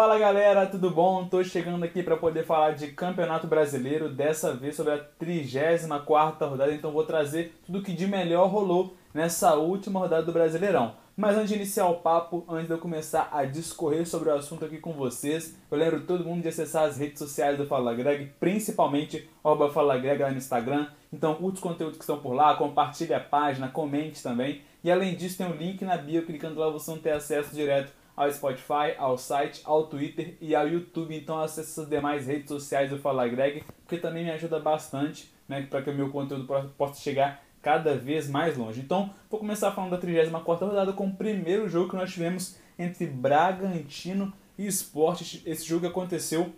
Fala galera, tudo bom? Tô chegando aqui para poder falar de Campeonato Brasileiro, dessa vez sobre a 34 rodada, então vou trazer tudo que de melhor rolou nessa última rodada do Brasileirão. Mas antes de iniciar o papo, antes de eu começar a discorrer sobre o assunto aqui com vocês, eu lembro todo mundo de acessar as redes sociais do Fala Greg, principalmente o Fala Greg lá no Instagram. Então curte os conteúdos que estão por lá, compartilhe a página, comente também. E além disso tem um link na bio, clicando lá você não ter acesso direto ao Spotify, ao site, ao Twitter e ao YouTube. Então acesse as demais redes sociais do Fala Greg, porque também me ajuda bastante né, para que o meu conteúdo possa chegar cada vez mais longe. Então, vou começar falando da 34 rodada com o primeiro jogo que nós tivemos entre Bragantino e Sport. Esse jogo aconteceu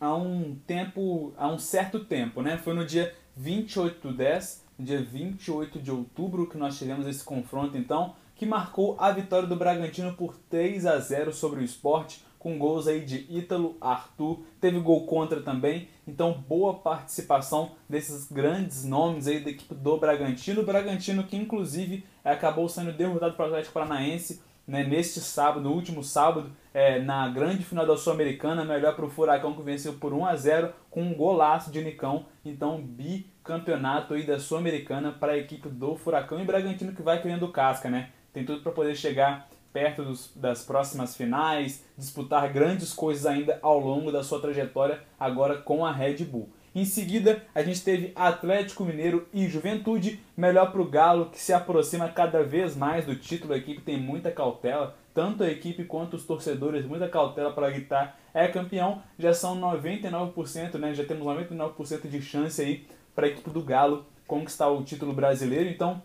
há um tempo, há um certo tempo, né? Foi no dia 28 do 10, no dia 28 de outubro que nós tivemos esse confronto, então, que marcou a vitória do Bragantino por 3 a 0 sobre o Sport com gols aí de Ítalo, Arthur, teve gol contra também, então boa participação desses grandes nomes aí da equipe do Bragantino, o Bragantino que inclusive acabou sendo derrotado para o Atlético Paranaense né, neste sábado, no último sábado, é, na grande final da Sul-Americana, melhor para o Furacão que venceu por 1 a 0 com um golaço de Nicão, então bicampeonato aí da Sul-Americana para a equipe do Furacão. E Bragantino que vai criando casca, né? Tem tudo para poder chegar perto dos, das próximas finais, disputar grandes coisas ainda ao longo da sua trajetória, agora com a Red Bull. Em seguida, a gente teve Atlético Mineiro e Juventude, melhor para o Galo, que se aproxima cada vez mais do título. A equipe tem muita cautela, tanto a equipe quanto os torcedores, muita cautela para gritar é campeão. Já são 99%, né? já temos 99% de chance aí para a equipe do Galo conquistar o título brasileiro. Então,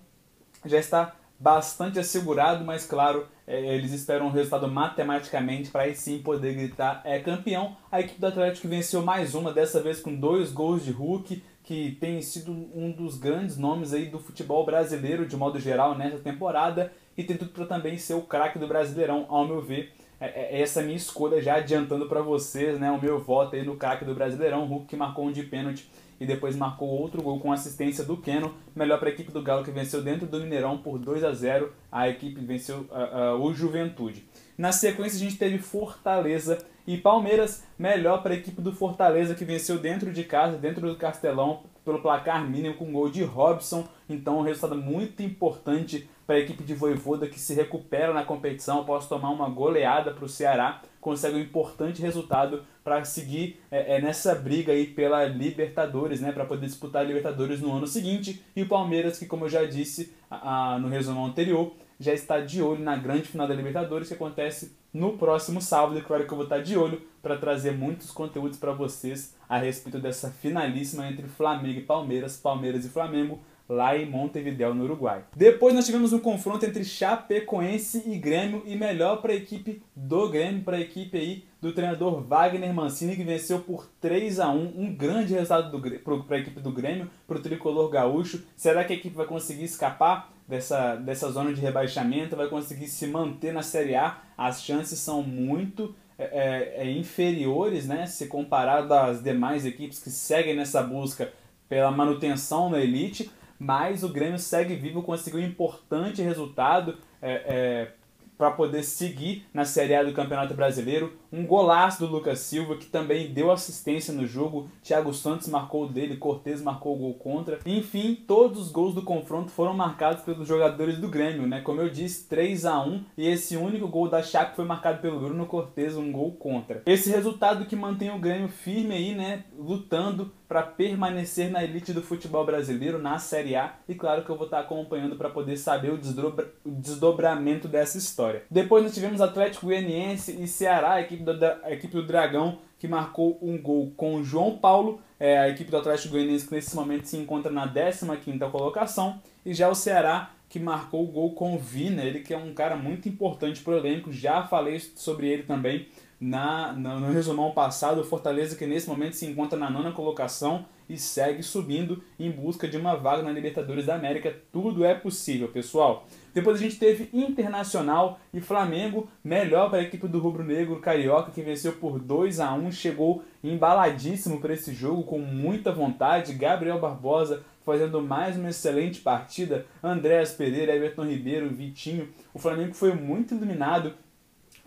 já está bastante assegurado, mas claro, é, eles esperam um resultado matematicamente para aí sim poder gritar é campeão. A equipe do Atlético venceu mais uma, dessa vez com dois gols de Hulk, que tem sido um dos grandes nomes aí do futebol brasileiro de modo geral nessa temporada e tem tudo para também ser o craque do Brasileirão, ao meu ver. É, é essa minha escolha já adiantando para vocês, né, o meu voto aí no craque do Brasileirão, Hulk que marcou um de pênalti e depois marcou outro gol com assistência do Keno, melhor para a equipe do Galo que venceu dentro do Mineirão por 2 a 0. A equipe venceu uh, uh, o Juventude. Na sequência a gente teve Fortaleza e Palmeiras, melhor para a equipe do Fortaleza que venceu dentro de casa, dentro do Castelão, pelo placar mínimo com gol de Robson. Então um resultado muito importante para a equipe de Voivoda que se recupera na competição após tomar uma goleada para o Ceará, consegue um importante resultado para seguir é, é, nessa briga aí pela Libertadores, né, para poder disputar a Libertadores no ano seguinte. E o Palmeiras, que como eu já disse a, a, no resumo anterior, já está de olho na grande final da Libertadores que acontece no próximo sábado. E claro que eu vou estar de olho para trazer muitos conteúdos para vocês a respeito dessa finalíssima entre Flamengo e Palmeiras, Palmeiras e Flamengo lá em Montevideo, no Uruguai. Depois nós tivemos um confronto entre Chapecoense e Grêmio e melhor para a equipe do Grêmio, para a equipe aí do treinador Wagner Mancini, que venceu por 3 a 1 um grande resultado para a equipe do Grêmio, para o tricolor gaúcho. Será que a equipe vai conseguir escapar dessa, dessa zona de rebaixamento, vai conseguir se manter na Série A? As chances são muito é, é, é inferiores, né, se comparado às demais equipes que seguem nessa busca pela manutenção na elite mas o Grêmio segue vivo, conseguiu um importante resultado é, é, para poder seguir na Série A do Campeonato Brasileiro. Um golaço do Lucas Silva, que também deu assistência no jogo. Thiago Santos marcou o dele, Cortez marcou o gol contra. Enfim, todos os gols do confronto foram marcados pelos jogadores do Grêmio, né? Como eu disse, 3 a 1 e esse único gol da Chape foi marcado pelo Bruno Cortez, um gol contra. Esse resultado que mantém o Grêmio firme aí, né? Lutando para permanecer na elite do futebol brasileiro, na Série A. E claro que eu vou estar acompanhando para poder saber o, desdobra o desdobramento dessa história. Depois nós tivemos Atlético Goianiense e Ceará, a equipe do, a equipe do Dragão, que marcou um gol com o João Paulo. É, a equipe do Atlético Goianiense que nesse momento se encontra na 15ª colocação. E já o Ceará que marcou o gol com o Vina, ele que é um cara muito importante para o elenco, já falei sobre ele também na, no, no resumão passado, o Fortaleza que nesse momento se encontra na nona colocação e segue subindo em busca de uma vaga na Libertadores da América. Tudo é possível, pessoal. Depois a gente teve Internacional e Flamengo, melhor para a equipe do Rubro Negro Carioca, que venceu por 2 a 1 chegou embaladíssimo para esse jogo, com muita vontade. Gabriel Barbosa fazendo mais uma excelente partida. Andréas Pereira, Everton Ribeiro, Vitinho. O Flamengo foi muito iluminado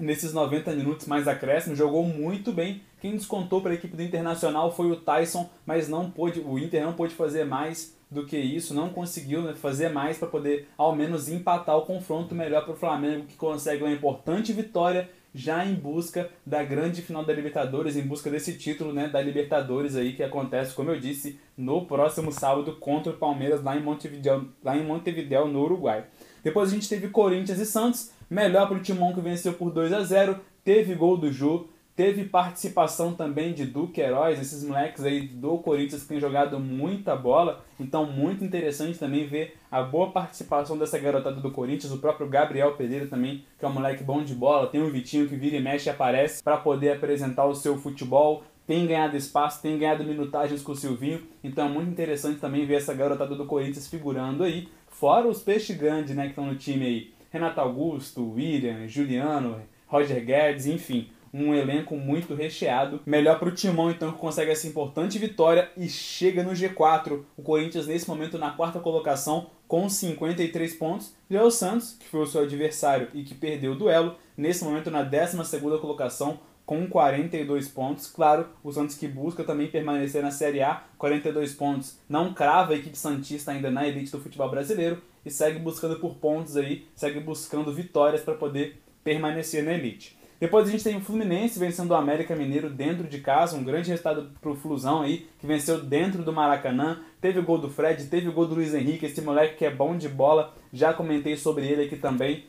nesses 90 minutos mais acréscimo, jogou muito bem. Quem descontou para a equipe do Internacional foi o Tyson, mas não pôde, o Inter não pôde fazer mais do que isso, não conseguiu né, fazer mais para poder ao menos empatar o confronto melhor para o Flamengo, que consegue uma importante vitória já em busca da grande final da Libertadores, em busca desse título né, da Libertadores aí que acontece, como eu disse, no próximo sábado contra o Palmeiras lá em Montevideo, lá em Montevideo no Uruguai. Depois a gente teve Corinthians e Santos, melhor para o Timão que venceu por 2 a 0 teve gol do Ju, Teve participação também de Duque Heróis, esses moleques aí do Corinthians que têm jogado muita bola. Então, muito interessante também ver a boa participação dessa garotada do Corinthians. O próprio Gabriel Pereira também, que é um moleque bom de bola. Tem o Vitinho que vira e mexe e aparece para poder apresentar o seu futebol. Tem ganhado espaço, tem ganhado minutagens com o Silvinho. Então, é muito interessante também ver essa garotada do Corinthians figurando aí. Fora os peixes grandes né, que estão no time aí. Renato Augusto, William, Juliano, Roger Guedes, enfim um elenco muito recheado. Melhor para o Timão, então, que consegue essa importante vitória e chega no G4. O Corinthians, nesse momento, na quarta colocação, com 53 pontos. Já o Santos, que foi o seu adversário e que perdeu o duelo, nesse momento, na 12 colocação, com 42 pontos. Claro, o Santos que busca também permanecer na Série A, 42 pontos. Não crava a equipe Santista ainda na elite do futebol brasileiro e segue buscando por pontos aí, segue buscando vitórias para poder permanecer na elite. Depois a gente tem o Fluminense vencendo o América Mineiro dentro de casa, um grande resultado pro Flusão aí, que venceu dentro do Maracanã. Teve o gol do Fred, teve o gol do Luiz Henrique, esse moleque que é bom de bola, já comentei sobre ele aqui também.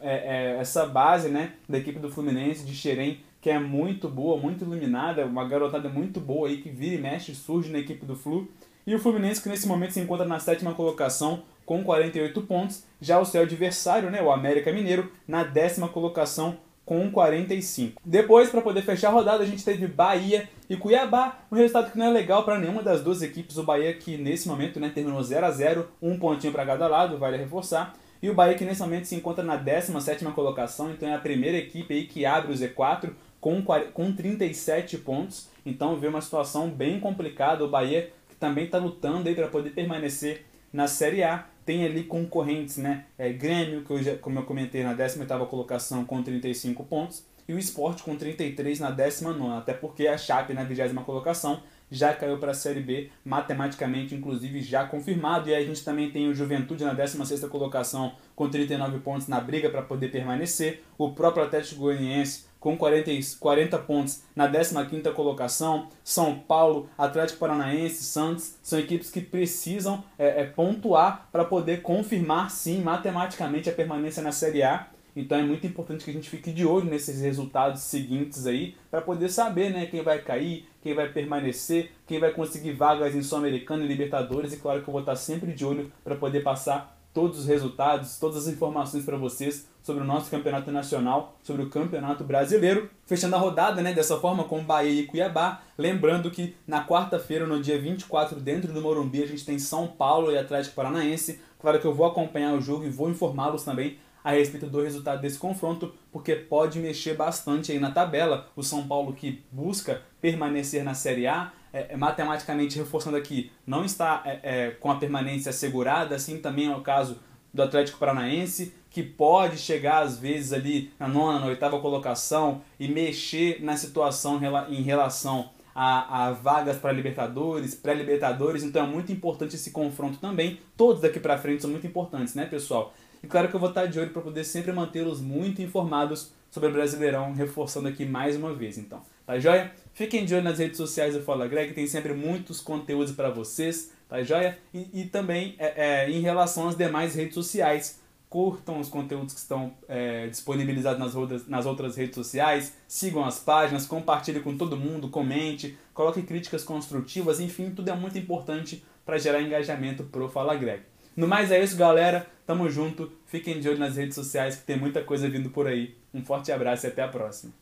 É, é, essa base né, da equipe do Fluminense, de Xerém, que é muito boa, muito iluminada, uma garotada muito boa aí, que vira e mexe, surge na equipe do Flu. E o Fluminense que nesse momento se encontra na sétima colocação com 48 pontos. Já o seu adversário, né, o América Mineiro, na décima colocação com 45. Depois, para poder fechar a rodada, a gente teve Bahia e Cuiabá, um resultado que não é legal para nenhuma das duas equipes. O Bahia que nesse momento né, terminou 0 a 0 um pontinho para cada lado, vale reforçar. E o Bahia que nesse momento se encontra na 17 colocação, então é a primeira equipe aí que abre o Z4 com, com 37 pontos. Então vê uma situação bem complicada. O Bahia que também está lutando aí para poder permanecer na Série A tem ali concorrentes, né? É, Grêmio, que eu já, como eu comentei, na 18ª colocação com 35 pontos, e o Sport com 33 na 19ª, até porque a Chape na 20 colocação já caiu para a Série B, matematicamente, inclusive, já confirmado. E aí a gente também tem o Juventude na 16ª colocação com 39 pontos na briga para poder permanecer. O próprio Atlético Goianiense com 40, 40 pontos na 15ª colocação. São Paulo, Atlético Paranaense, Santos, são equipes que precisam é, é, pontuar para poder confirmar, sim, matematicamente a permanência na Série A. Então é muito importante que a gente fique de olho nesses resultados seguintes aí, para poder saber né, quem vai cair, quem vai permanecer, quem vai conseguir vagas em Sul-Americana e Libertadores. E claro que eu vou estar sempre de olho para poder passar todos os resultados, todas as informações para vocês sobre o nosso campeonato nacional, sobre o campeonato brasileiro. Fechando a rodada né, dessa forma com Bahia e Cuiabá. Lembrando que na quarta-feira, no dia 24, dentro do Morumbi, a gente tem São Paulo e Atlético Paranaense. Claro que eu vou acompanhar o jogo e vou informá-los também a respeito do resultado desse confronto, porque pode mexer bastante aí na tabela. O São Paulo que busca permanecer na Série A, é, é, matematicamente reforçando aqui, não está é, é, com a permanência assegurada, assim também é o caso do Atlético Paranaense, que pode chegar às vezes ali na nona, na oitava colocação e mexer na situação em relação a, a vagas para Libertadores, pré-Libertadores, então é muito importante esse confronto também. Todos daqui para frente são muito importantes, né, pessoal? E claro que eu vou estar de olho para poder sempre mantê-los muito informados sobre o Brasileirão, reforçando aqui mais uma vez, então. Tá joia? Fiquem de olho nas redes sociais do Fala Greg, tem sempre muitos conteúdos para vocês, tá joia? E, e também é, é, em relação às demais redes sociais, curtam os conteúdos que estão é, disponibilizados nas outras, nas outras redes sociais, sigam as páginas, compartilhem com todo mundo, comente, coloque críticas construtivas, enfim, tudo é muito importante para gerar engajamento pro Fala Greg. No mais é isso, galera. Tamo junto. Fiquem de olho nas redes sociais que tem muita coisa vindo por aí. Um forte abraço e até a próxima.